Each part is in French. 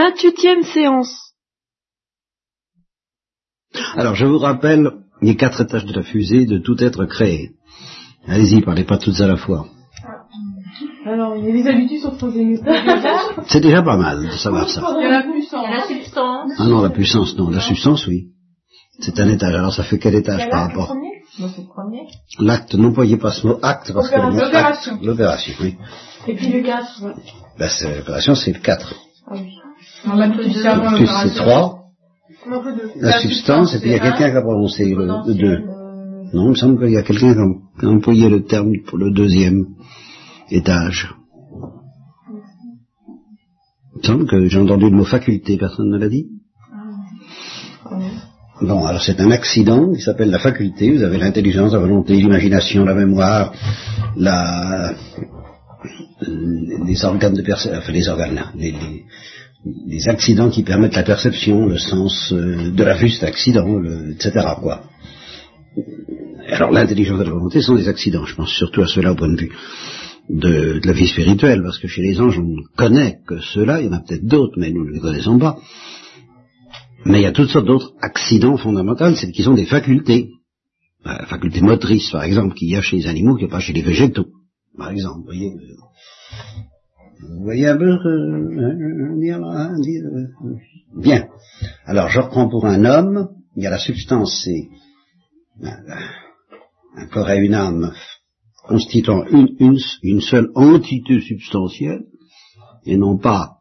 Vingt-huitième séance. Alors, je vous rappelle les quatre étages de la fusée de tout être créé. Allez-y, parlez pas toutes à la fois. Alors, il y a des habitudes sur le troisième étage. C'est déjà pas mal de savoir ça. Il y a la puissance. La substance. Ah non, la puissance, non. La substance, oui. C'est un étage. Alors, ça fait quel étage par rapport? Non, c'est le premier. L'acte, n'employez pas ce mot acte parce que le mot acte- L'opération. L'opération, oui. Et puis le 4. Ouais. Ben, l'opération, c'est le 4. Ah oui. C'est 3. Non, que deux. La substance, et puis il y a quelqu'un un. qui a prononcé le 2. Euh, Non, il me semble qu'il y a quelqu'un qui a- employé le terme pour le deuxième étage. Il me semble que j'ai entendu le mot faculté, personne ne l'a dit Bon, alors c'est un accident qui s'appelle la faculté. Vous avez l'intelligence, la volonté, l'imagination, la mémoire, la, les organes de perception, enfin les organes les, les- les accidents qui permettent la perception, le sens euh, de la c'est accident, le- etc. quoi. Alors l'intelligence et la volonté sont des accidents, je pense surtout à cela au point de vue de, de la vie spirituelle, parce que chez les anges on ne connaît que ceux-là, il y en a peut-être d'autres, mais nous ne les connaissons pas. Mais il y a toutes sortes d'autres accidents fondamentaux, c'est qu'ils ont des facultés. Euh, La faculté motrice, par exemple, qu'il y a chez les animaux, qu'il n'y a pas chez les végétaux. Par exemple, vous voyez. Vous voyez un peu Bien. Alors, je reprends pour un homme, il y a la substance, c'est un, un corps et une âme constituant une, une, une seule entité substantielle, et non pas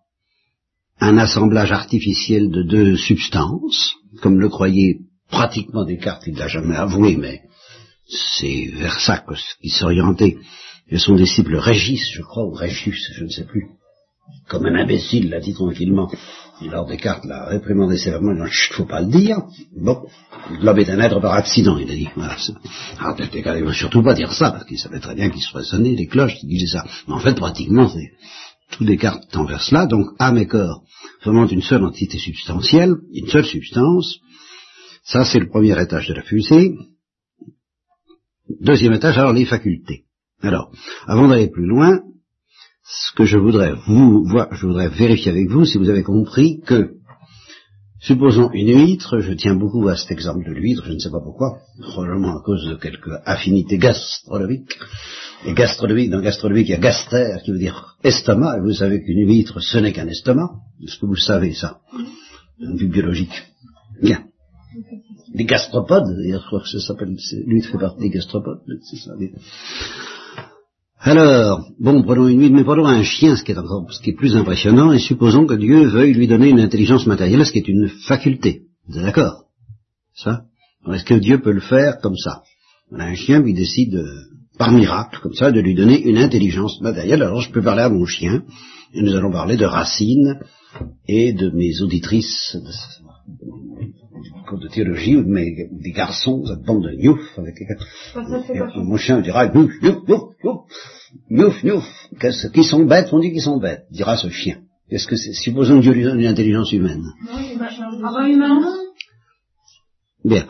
un assemblage artificiel de deux substances, comme le croyait pratiquement Descartes, il l'a jamais avoué, mais c'est vers ça qu'il s'orientait. Et son disciple Régis, je crois, ou Régius, je ne sais plus, comme un imbécile l'a dit tranquillement. Et alors Descartes l'a réprimandé sévèrement, il a dit, faut pas le dire. Bon, l'homme est un être par accident, il a dit. Voilà, alors Descartes ne veut surtout pas dire ça, parce qu'il savait très bien qu'il se ferait sonner les cloches qui disaient ça. Mais en fait, pratiquement, c'est tout Descartes tend vers cela, donc âme et corps forment une seule entité substantielle, une seule substance. Ça, c'est le premier étage de la fusée. Deuxième étage, alors les facultés. Alors, avant d'aller plus loin, ce que je voudrais vous voir, je voudrais vérifier avec vous si vous avez compris que, supposons une huître, je tiens beaucoup à cet exemple de l'huître, je ne sais pas pourquoi, probablement à cause de quelques affinités gastronomiques. Et gastronomique, dans gastronomique, il y a gaster, qui veut dire estomac, et vous savez qu'une huître, ce n'est qu'un estomac. Est-ce que vous savez, ça? D'un vue biologique. Bien. Les gastropodes, d'ailleurs, je crois que ça s'appelle, l'huître fait partie des gastropodes, c'est ça. Alors, bon, prenons une mais prenons un chien, ce qui est encore, ce qui est plus impressionnant, et supposons que Dieu veuille lui donner une intelligence matérielle, ce qui est une faculté. Vous êtes d'accord? Ça? Est-ce que Dieu peut le faire comme ça? Un chien qui décide, euh, par miracle, comme ça, de lui donner une intelligence matérielle. Alors, je peux parler à mon chien, et nous allons parler de Racine et de mes auditrices cours de théologie, ou de mes, des garçons, cette bande de gnouf, avec Ça, ça pas mon chien dira gnouf, gnouf, gnouf, gnouf, gnouf, gnouf. Qu'est-ce qui sont bêtes, on dit qu'ils sont bêtes, dira ce chien. Est-ce que c'est, supposons que Dieu lui donne une intelligence humaine. Non, il va changer. Ah bah humain. Bien.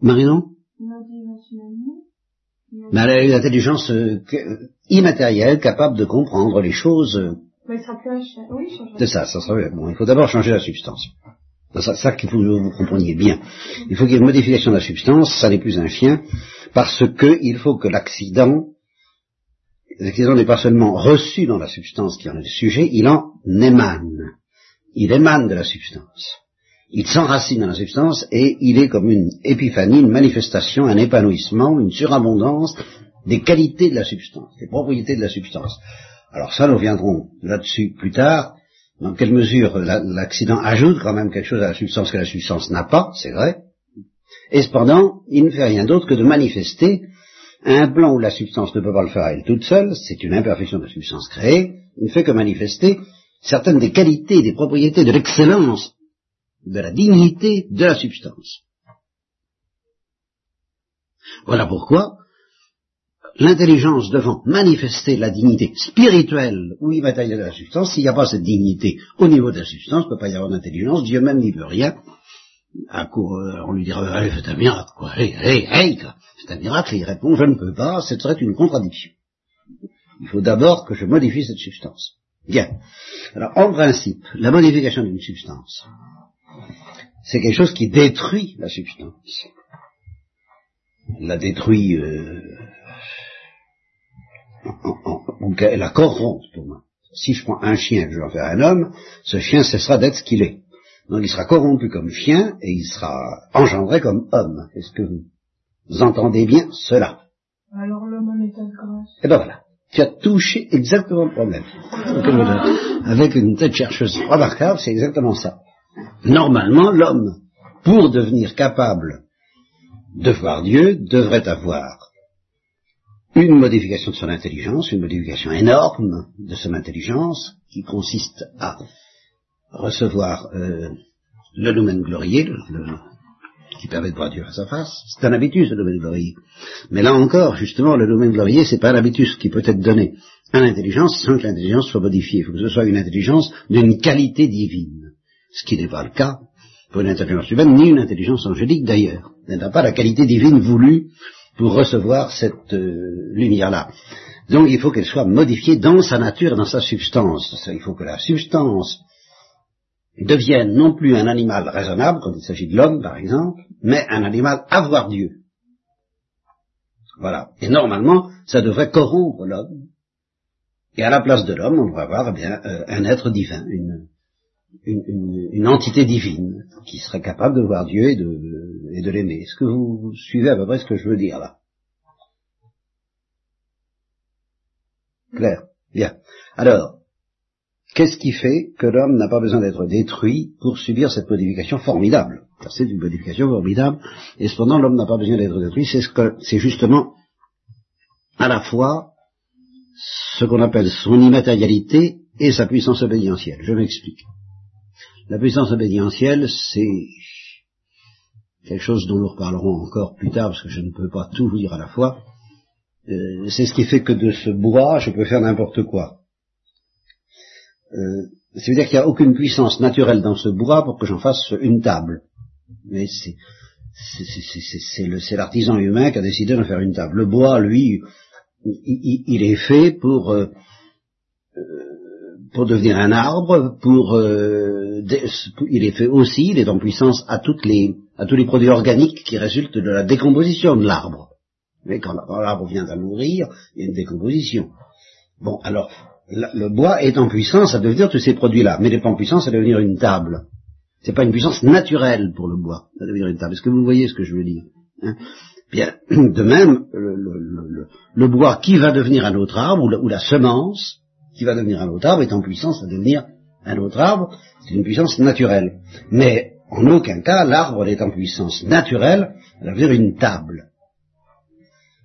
Marinon Une intelligence humaine, non. Mais elle a une intelligence euh, euh, immatérielle, capable de comprendre les choses. euh, Mais il sera plus un chien. Oui, il changera. C'est ça, ça sera bien. Bon, il faut d'abord changer la substance. Ça, ça qu'il faut que vous compreniez bien. Il faut qu'il y ait une modification de la substance, ça n'est plus un chien, parce que il faut que l'accident, l'accident n'est pas seulement reçu dans la substance qui en est le sujet, il en émane. Il émane de la substance. Il s'enracine dans la substance et il est comme une épiphanie, une manifestation, un épanouissement, une surabondance des qualités de la substance, des propriétés de la substance. Alors ça, nous reviendrons là-dessus plus tard, dans quelle mesure la- l'accident ajoute quand même quelque chose à la substance que la substance n'a pas, c'est vrai, et cependant, il ne fait rien d'autre que de manifester un plan où la substance ne peut pas le faire elle toute seule, c'est une imperfection de la substance créée, il ne fait que manifester certaines des qualités, des propriétés, de l'excellence, de la dignité de la substance. Voilà pourquoi l'intelligence devant manifester la dignité spirituelle ou immatérielle de la substance, s'il n'y a pas cette dignité au niveau de la substance, il ne peut pas y avoir d'intelligence, Dieu même n'y peut rien. À coup, euh, on lui dira, allez, faites un miracle, quoi, allez, allez, allez, quoi. c'est un miracle, il répond, je ne peux pas, ce serait une contradiction. Il faut d'abord que je modifie cette substance. Bien. Alors, en principe, la modification d'une substance, c'est quelque chose qui détruit la substance. La détruit, euh, ou la corrompt pour moi. Si je prends un chien et que je vais en faire un homme, ce chien cessera d'être ce qu'il est. Donc il sera corrompu comme chien et il sera engendré comme homme. Est-ce que vous entendez bien cela? Alors l'homme en état de grâce. Eh ben voilà. Tu as touché exactement le problème. Avec une tête chercheuse remarquable, c'est exactement ça. Normalement, l'homme, pour devenir capable de voir Dieu, devrait avoir une modification de son intelligence, une modification énorme de son intelligence, qui consiste à recevoir euh, le domaine glorieux, qui permet de voir Dieu à sa face. C'est un habitus, le domaine glorieux. Mais là encore, justement, le domaine glorieux, c'est pas un habitus qui peut être donné à l'intelligence sans que l'intelligence soit modifiée. Il faut que ce soit une intelligence d'une qualité divine. Ce qui n'est pas le cas pour une intelligence humaine, ni une intelligence angélique d'ailleurs. Elle n'a pas la qualité divine voulue pour recevoir cette euh, lumière-là. Donc il faut qu'elle soit modifiée dans sa nature dans sa substance. Il faut que la substance devienne non plus un animal raisonnable, quand il s'agit de l'homme par exemple, mais un animal à voir Dieu. Voilà. Et normalement, ça devrait corrompre l'homme. Et à la place de l'homme, on devrait avoir eh bien, euh, un être divin, une, une, une, entité divine qui serait capable de voir Dieu et de, et de l'aimer. Est-ce que vous suivez à peu près ce que je veux dire là? Claire Bien. Alors, qu'est-ce qui fait que l'homme n'a pas besoin d'être détruit pour subir cette modification formidable? C'est une modification formidable, et cependant l'homme n'a pas besoin d'être détruit, c'est ce justement à la fois ce qu'on appelle son immatérialité et sa puissance obédientielle. Je m'explique. La puissance obédientielle, c'est quelque chose dont nous reparlerons encore plus tard, parce que je ne peux pas tout vous dire à la fois. Euh, c'est ce qui fait que de ce bois, je peux faire n'importe quoi. Euh, C'est-à-dire qu'il n'y a aucune puissance naturelle dans ce bois pour que j'en fasse une table. Mais c'est l'artisan humain qui a décidé de faire une table. Le bois, lui, il, est fait pour euh, pour devenir un arbre, pour euh, il est fait aussi, il est en puissance à toutes les à tous les produits organiques qui résultent de la décomposition de l'arbre. Mais quand, l'arbre vient à mourir, il y a une décomposition. Bon, alors le bois est en puissance à devenir tous ces produits-là, mais il n'est pas en puissance à devenir une table. C'est pas une puissance naturelle pour le bois à devenir une table. Est-ce que vous voyez ce que je veux dire hein? Bien, de même, le, le, le, bois qui va devenir un autre arbre, ou la semence, qui va devenir un autre arbre est en puissance à devenir un autre arbre, c'est une puissance naturelle. Mais en aucun cas l'arbre n'est en puissance naturelle à devenir une table.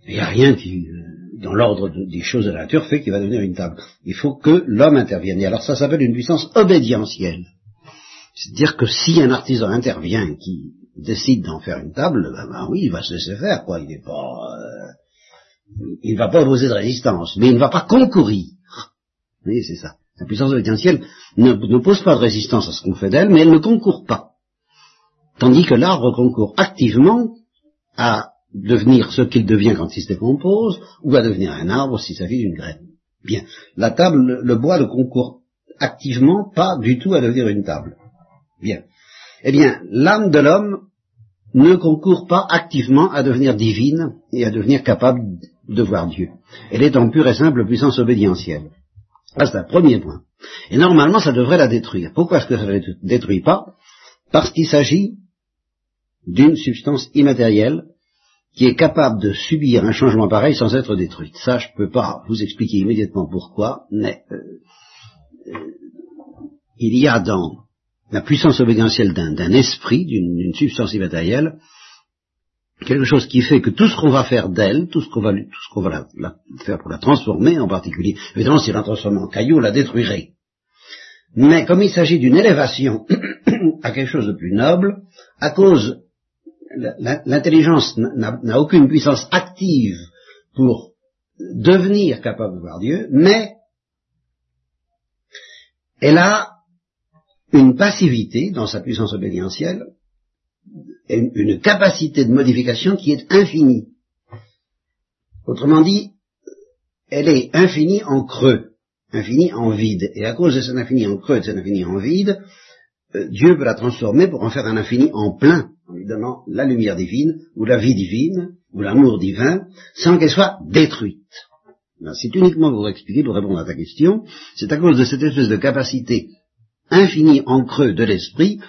Il n'y a rien qui, euh, dans l'ordre des choses de la nature, fait qu'il va devenir une table. Il faut que l'homme intervienne. Et alors ça s'appelle une puissance obédientielle. C'est-à-dire que si un artisan intervient qui décide d'en faire une table, ben, ben, oui, il va se laisser faire, quoi. Il n'est pas, euh, il ne va pas opposer de résistance, mais il ne va pas concourir c'est ça. La puissance obédientielle pose pas de résistance à ce qu'on fait d'elle, mais elle ne concourt pas. Tandis que l'arbre concourt activement à devenir ce qu'il devient quand il se décompose, ou à devenir un arbre s'il s'agit d'une graine. Bien. La table, le bois ne concourt activement pas du tout à devenir une table. Bien. Eh bien, l'âme de l'homme ne concourt pas activement à devenir divine et à devenir capable de voir Dieu. Elle est en pure et simple puissance obédientielle. Ça, c'est un premier point. Et normalement, ça devrait la détruire. Pourquoi est-ce que ça ne la détruit pas? Parce qu'il s'agit d'une substance immatérielle qui est capable de subir un changement pareil sans être détruite. Ça, je ne peux pas vous expliquer immédiatement pourquoi, mais euh, euh, il y a dans la puissance obédientielle d'un esprit, d'une substance immatérielle, quelque chose qui fait que tout ce qu'on va faire d'elle, tout ce qu'on va, tout ce qu'on va la, faire pour la transformer en particulier, évidemment si la transforme en caillou, la détruirait. Mais comme il s'agit d'une élévation à quelque chose de plus noble, à cause l'intelligence n'a aucune puissance active pour devenir capable de voir Dieu, mais elle a une passivité dans sa puissance obédientielle une capacité de modification qui est infinie. Autrement dit, elle est infinie en creux. infini en vide. Et à cause de cet infini en creux de cet infini en vide, euh, Dieu peut la transformer pour en faire un infini en plein, en lui donnant la lumière divine, ou la vie divine, ou l'amour divin, sans qu'elle soit détruite. C'est uniquement pour expliquer, pour répondre à ta question, c'est à cause de cette espèce de capacité infinie en creux de l'esprit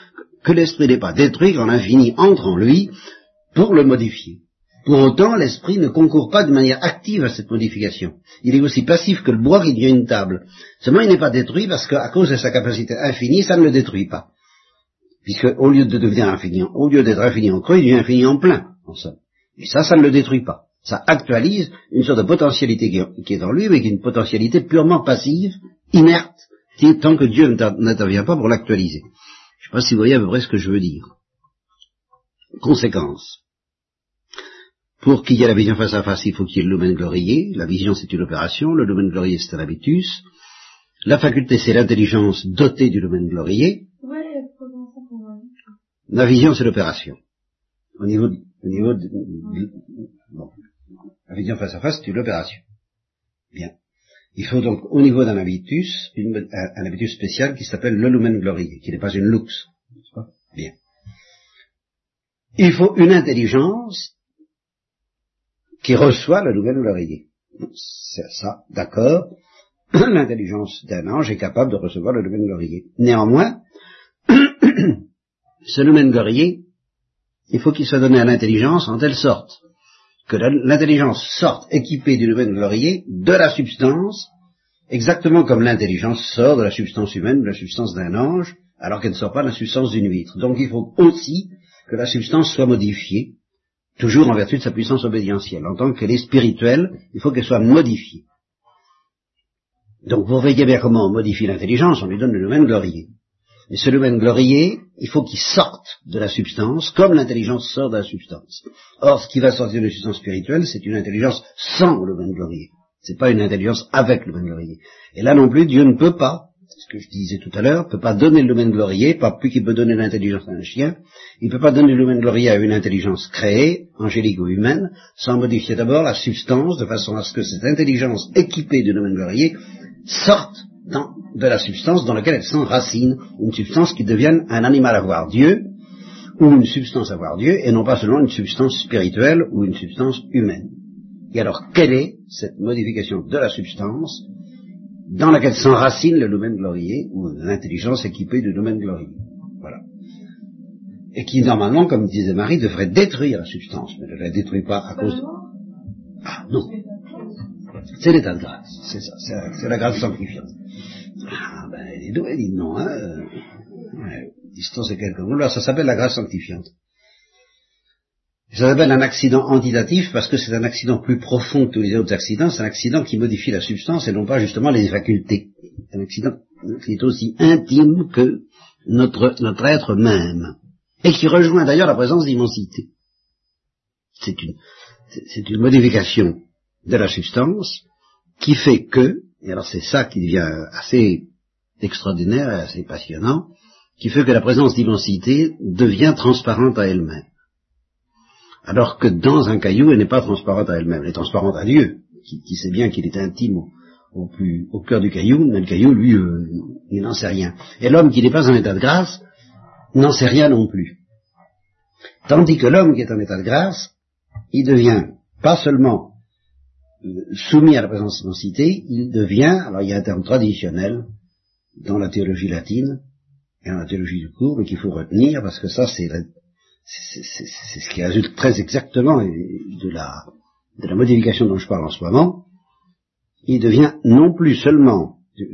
que l'esprit n'est pas détruit quand l'infini entre en lui pour le modifier. Pour autant, l'esprit ne concourt pas de manière active à cette modification. Il est aussi passif que le bois qui devient une table. Seulement, il n'est pas détruit parce qu'à cause de sa capacité infinie, ça ne le détruit pas. Puisque, au lieu de devenir infini, au lieu d'être infini en creux, il devient infini en plein, en somme. Et ça, ça ne le détruit pas. Ça actualise une sorte de potentialité qui est en lui, mais qui est une potentialité purement passive, inerte, tant que Dieu n'intervient pas pour l'actualiser. Je ne sais pas si vous voyez à peu près ce que je veux dire. Conséquence. Pour qu'il y ait la vision face à face, il faut qu'il y ait le lumen glorié. La vision, c'est une opération. Le lumen glorié, c'est un habitus. La faculté, c'est l'intelligence dotée du lumen glorié. La vision, c'est l'opération. Au niveau, au niveau de, bon. La vision face à face, c'est une opération. Bien. Il faut donc, au niveau d'un habitus, un, habitus spécial qui s'appelle le lumen glorié, qui n'est pas une lux. Bien. Il faut une intelligence qui reçoit le lumen glorié. C'est ça, d'accord. L'intelligence d'un ange est capable de recevoir le lumen glorié. Néanmoins, ce lumen glorié, il faut qu'il soit donné à l'intelligence en telle sorte que l'intelligence sorte équipée du lumen glorié de la substance, exactement comme l'intelligence sort de la substance humaine, de la substance d'un ange, alors qu'elle ne sort pas de la substance d'une huître. Donc il faut aussi que la substance soit modifiée, toujours en vertu de sa puissance obédientielle. En tant qu'elle est spirituelle, il faut qu'elle soit modifiée. Donc vous voyez bien comment on modifie l'intelligence, on lui donne le lumen glorié. Et ce lumen glorié, il faut qu'il sorte de la substance, comme l'intelligence sort de la substance. Or, ce qui va sortir de la substance spirituelle, c'est une intelligence sans le lumen glorié. C'est pas une intelligence avec le lumen glorié. Et là non plus, Dieu ne peut pas, ce que je disais tout à l'heure, peut pas donner le lumen glorié, pas plus qu'il peut donner l'intelligence à un chien, il peut pas donner le lumen glorié à une intelligence créée, angélique ou humaine, sans modifier d'abord la substance, de façon à ce que cette intelligence équipée du lumen glorié sorte dans, de la substance dans laquelle elle s'enracine, une substance qui devienne un animal à voir Dieu, ou une substance à voir Dieu, et non pas seulement une substance spirituelle ou une substance humaine. Et alors, quelle est cette modification de la substance dans laquelle s'enracine le domaine glorié, ou l'intelligence équipée du domaine glorieux? Voilà. Et qui, normalement, comme disait Marie, devrait détruire la substance, mais ne la détruit pas à cause... Ah, non. C'est l'état de grâce, c'est ça, c'est la grâce sanctifiante. Ben, elle est douée, dit non, hein. Distance et quelques mots. ça s'appelle la grâce sanctifiante. Ça s'appelle un accident antidatif parce que c'est un accident plus profond que tous les autres accidents, c'est un accident qui modifie la substance et non pas justement les facultés. Un accident qui est aussi intime que notre, notre être même. Et qui rejoint d'ailleurs la présence d'immensité. C'est une, c'est une modification de la substance qui fait que, et alors c'est ça qui devient assez extraordinaire et assez passionnant, qui fait que la présence d'immensité devient transparente à elle-même. Alors que dans un caillou, elle n'est pas transparente à elle-même, elle est transparente à Dieu, qui, sait bien qu'il est intime au, au cœur du caillou, mais le caillou, lui, euh, il n'en sait rien. Et l'homme qui n'est pas en état de grâce n'en sait rien non plus. Tandis que l'homme qui est en état de grâce, il devient pas seulement soumis à la présence d'immensité, il devient, alors il y a un terme traditionnel dans la théologie latine et dans la théologie du cours, mais qu'il faut retenir parce que ça c'est ce qui résulte très exactement de la, de la modification dont je parle en ce moment, il devient non plus seulement, euh,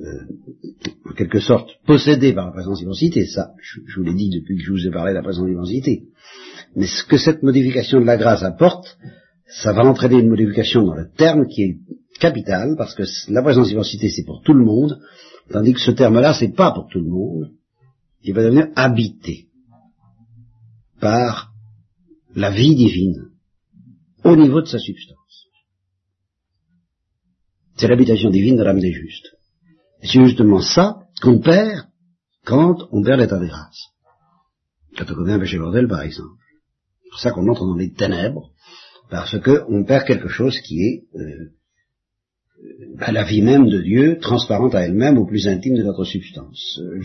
euh, en quelque sorte, possédé par la présence d'immensité, ça, je, je vous l'ai dit depuis que je vous ai parlé de la présence d'immensité, mais ce que cette modification de la grâce apporte, ça va entraîner une modification dans le terme qui est capital, parce que la présence d'immensité c'est pour tout le monde, tandis que ce terme-là c'est pas pour tout le monde, il va devenir habité par la vie divine au niveau de sa substance. C'est l'habitation divine de l'âme des justes. Et c'est justement ça qu'on perd quand on perd l'état de grâce. Quand on commet un péché bordel, par exemple. C'est pour ça qu'on entre dans les ténèbres, parce qu'on perd quelque chose qui est euh, à la vie même de Dieu, transparente à elle-même, au plus intime de notre substance. Euh.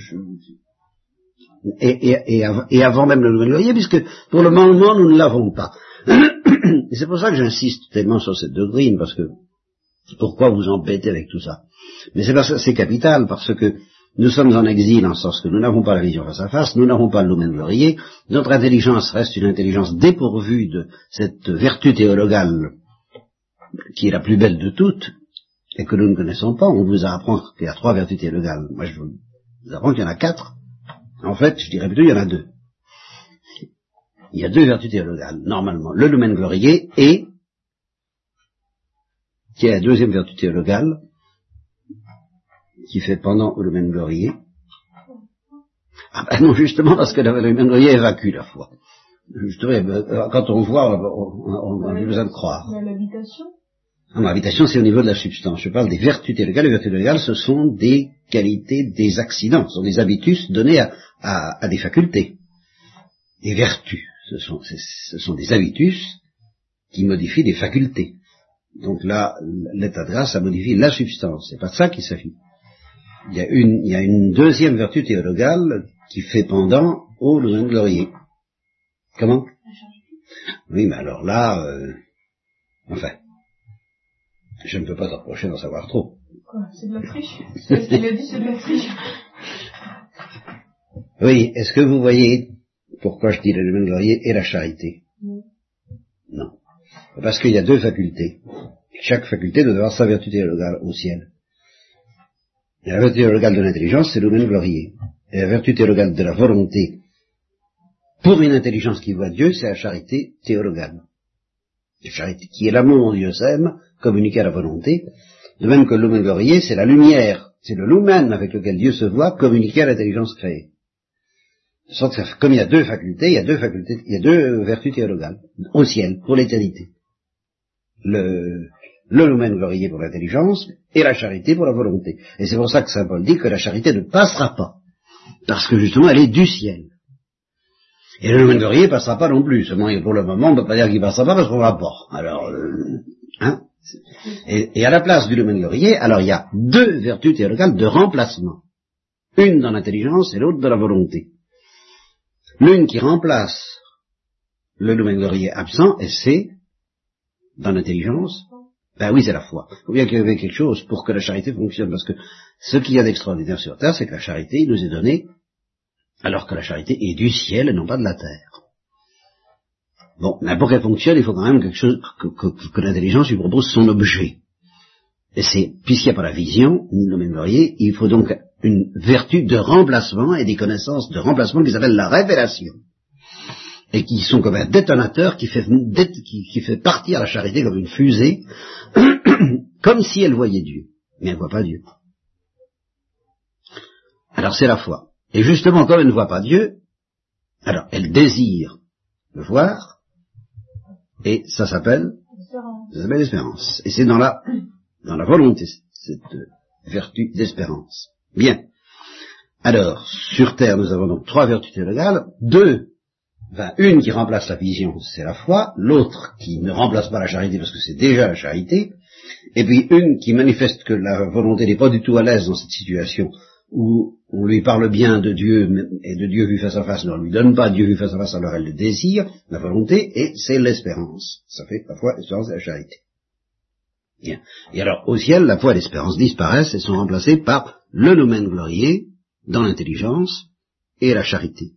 Et, et, et, av et, avant même le nouvel puisque pour le moment nous ne l'avons pas. c'est pour ça que j'insiste tellement sur cette doctrine, parce que pourquoi vous embêter avec tout ça? Mais c'est parce que c'est capital, parce que nous sommes en exil en sorte que nous n'avons pas la vision face à face, nous n'avons pas le lumen glorieux, notre intelligence reste une intelligence dépourvue de cette vertu théologale qui est la plus belle de toutes, et que nous ne connaissons pas, on vous apprend qu'il y a trois vertus théologales. Moi, je vous apprends qu'il y en a quatre. En fait, je dirais plutôt qu'il y en a deux. Il y a deux vertus théologales, normalement. Le lumen glorieux et, qui est la deuxième vertu théologale, qui fait pendant au lumen glorieux. Ah ben non, justement, parce que le lumen glorieux évacue la foi. Justement, euh, quand on voit, on plus besoin de croire. L'habitation ah, l'habitation, c'est au niveau de la substance. Je parle des vertus théologales. Les vertus théologales, ce sont des qualités, des accidents, ce sont des habitus donnés à, des facultés. Des vertus, ce sont, ce sont des habitus qui modifient des facultés. Donc là, l'état de grâce, ça modifie la substance. C'est pas de ça qu'il s'agit. Il y, a une, il y a une deuxième vertu théologale qui fait pendant au lumen glorieux. Comment? Oui, mais alors là, euh, enfin, je ne peux pas t'approcher d'en savoir trop. Quoi C'est de la triche? C'est ce qu'il a dit, c'est de la triche. Oui, est-ce que vous voyez pourquoi je dis le lumen glorieux et la charité? Non. Non. Parce qu'il y a deux facultés. Chaque faculté doit avoir sa vertu théologale au ciel. Et la vertu théologale de l'intelligence, c'est le lumen glorieux. Et la vertu théologale de la volonté, pour une intelligence qui voit Dieu, c'est la charité théologale. La charité qui est l'amour Dieu s'aime, communiqué à la volonté, de même que glorieux, c'est la lumière, c'est le lumen avec lequel Dieu se voit, communiqué à l'intelligence créée. De sorte que, comme il y a deux facultés, il y a deux facultés, il y a deux vertus théologales, au ciel, pour l'éternité. Le, le lumen glorieux pour l'intelligence et la charité pour la volonté. Et c'est pour ça que Saint Paul dit que la charité ne passera pas, parce que justement elle est du ciel. Et le lumen glorieux passera pas non plus, seulement pour le moment on ne peut pas dire qu'il passera pas parce qu'on l'a pas. Alors, euh, hein et, à la place du lumen glorieux, alors il y a deux vertus théologales de remplacement. Une dans l'intelligence et l'autre dans la volonté. L'une qui remplace le lumen glorieux absent, et c'est, dans l'intelligence, ben oui, c'est la foi. Il faut bien qu'il y ait quelque chose pour que la charité fonctionne, parce que ce qu'il y a d'extraordinaire sur Terre, c'est que la charité nous est donnée, alors que la charité est du ciel et non pas de la terre. Bon, mais pour qu'elle fonctionne, il faut quand même quelque chose que, l'intelligence lui propose son objet. Et c'est, puisqu'il n'y a pas la vision, ni le mémorier, il faut donc une vertu de remplacement et des connaissances de remplacement qui s'appellent la révélation. Et qui sont comme un détonateur qui fait, qui fait partir la charité comme une fusée, comme si elle voyait Dieu. Mais elle ne voit pas Dieu. Alors c'est la foi. Et justement, comme elle ne voit pas Dieu, alors elle désire le voir, et ça s'appelle Ça s'appelle l'espérance. Et c'est dans la, dans la volonté, cette vertu d'espérance. Bien. Alors, sur Terre, nous avons donc trois vertus théologales, deux, enfin, une qui remplace la vision, c'est la foi, l'autre qui ne remplace pas la charité parce que c'est déjà la charité, et puis une qui manifeste que la volonté n'est pas du tout à l'aise dans cette situation où on lui parle bien de Dieu et de Dieu vu face à face, on ne lui donne pas Dieu vu face à face, alors elle le désire, la volonté, et c'est l'espérance. Ça fait la foi, l'espérance et la charité. Bien. Et alors, au ciel, la foi et l'espérance disparaissent et sont remplacées par le domaine glorieux dans l'intelligence et la charité.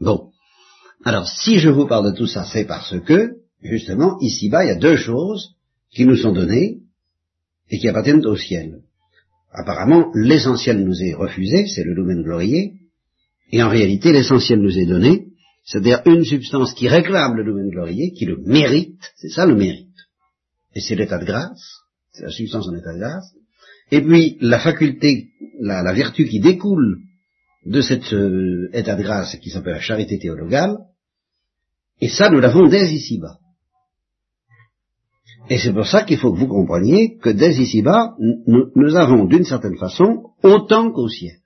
Bon. Alors, si je vous parle de tout ça, c'est parce que, justement, ici-bas, il y a deux choses qui nous sont données et qui appartiennent au ciel apparemment, l'essentiel nous est refusé, c'est le domaine glorieux, et en réalité, l'essentiel nous est donné, c'est-à-dire une substance qui réclame le domaine glorieux, qui le mérite, c'est ça le mérite. Et c'est l'état de grâce, c'est la substance en état de grâce, et puis la faculté, la, vertu qui découle de cet euh, état de grâce qui s'appelle la charité théologale, et ça nous l'avons dès ici-bas. Et c'est pour ça qu'il faut que vous compreniez que dès ici-bas, nous, avons d'une certaine façon autant qu'au ciel.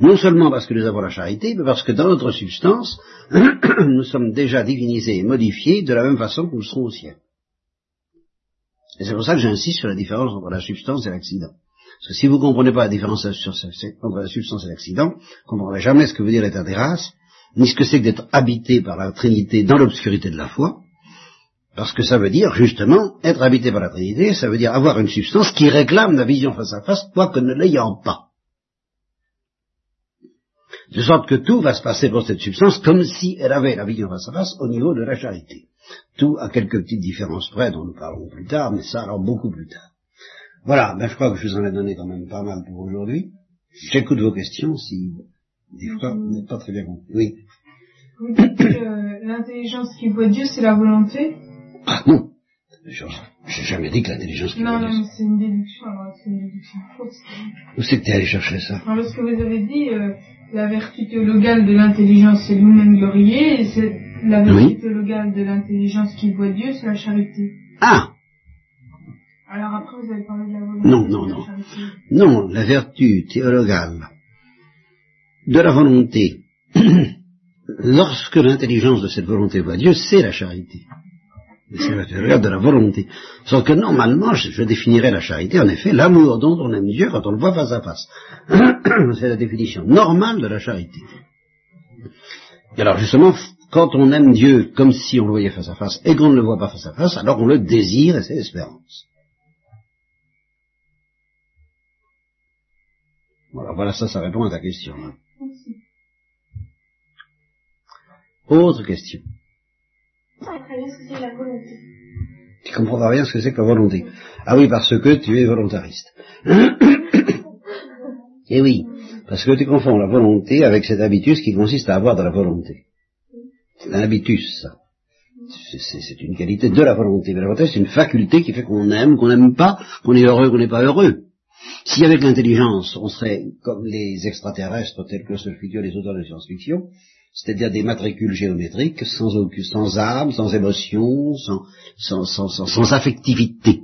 Non seulement parce que nous avons la charité, mais parce que dans notre substance, nous sommes déjà divinisés et modifiés de la même façon que nous serons au ciel. Et c'est pour ça que j'insiste sur la différence entre la substance et l'accident. Parce que si vous ne comprenez pas la différence entre la substance et l'accident, vous ne comprendrez jamais ce que veut dire l'état des races, ni ce que c'est que d'être habité par la Trinité dans l'obscurité de la foi, parce que ça veut dire, justement, être habité par la Trinité, ça veut dire avoir une substance qui réclame la vision face à face, quoique ne l'ayant pas. De sorte que tout va se passer pour cette substance comme si elle avait la vision face à face au niveau de la charité. Tout à quelques petites différences près dont nous parlerons plus tard, mais ça alors beaucoup plus tard. Voilà, ben je crois que je vous en ai donné quand même pas mal pour aujourd'hui. J'écoute vos questions si des fois vous n'êtes pas très bien compris. Oui. Vous dites que l'intelligence qui voit Dieu, c'est la volonté Ah non, j'ai jamais dit que l'intelligence qui Non, non, mais c'est une déduction, alors c'est une déduction fausse. Où c'est que tu es allé chercher ça? Alors, lorsque vous avez dit euh, la vertu théologale de l'intelligence, c'est glorieux, et c'est la vertu Oui. théologale de l'intelligence qui voit Dieu, c'est la charité. Ah Alors après, vous avez parlé de la volonté. Non, non, la non. Non, la vertu théologale de la volonté, lorsque l'intelligence de cette volonté voit Dieu, c'est la charité. C'est de la volonté. Sauf que normalement, je, je définirais la charité, en effet, l'amour dont on aime Dieu quand on le voit face à face. c'est la définition normale de la charité. Et alors justement, quand on aime Dieu comme si on le voyait face à face et qu'on ne le voit pas face à face, alors on le désire et c'est l'espérance. Voilà, voilà, ça, ça répond à ta question. hein. Autre question. Tu comprends pas bien ce que c'est que la volonté. Ah oui, parce que tu es volontariste. Eh oui, parce que tu confonds la volonté avec cet habitus qui consiste à avoir de la volonté. C'est un habitus, ça. C'est une qualité de la volonté. Mais la volonté, c'est une faculté qui fait qu'on aime, qu'on n'aime pas, qu'on est heureux, qu'on n'est pas heureux. Si avec l'intelligence, on serait comme les extraterrestres tels que se figurent les auteurs de science-fiction, c'est-à-dire des matricules géométriques, sans, sans âme, sans émotion, sans, sans, affectivité.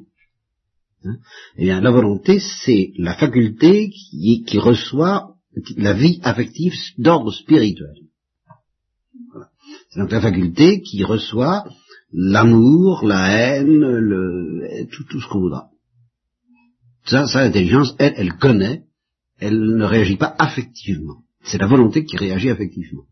Hein eh bien, la volonté, c'est la faculté qui, reçoit la vie affective d'ordre spirituel. C'est donc la faculté qui reçoit l'amour, la haine, tout, tout ce qu'on voudra. Ça, ça, l'intelligence, elle, elle connaît, elle ne réagit pas affectivement. C'est la volonté qui réagit affectivement.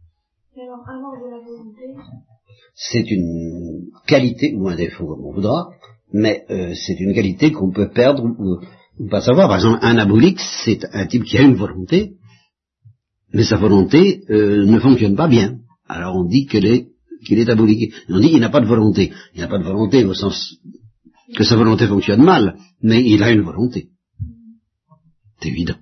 C'est une qualité ou un défaut, comme on voudra, mais euh, c'est une qualité qu'on peut perdre ou, ou pas savoir. Par exemple, un abolique, c'est un type qui a une volonté, mais sa volonté euh, ne fonctionne pas bien. Alors on dit qu'elle est qu'il est abolique. On dit qu'il n'a pas de volonté. Il n'a pas de volonté au sens que sa volonté fonctionne mal, mais il a une volonté. C'est évident.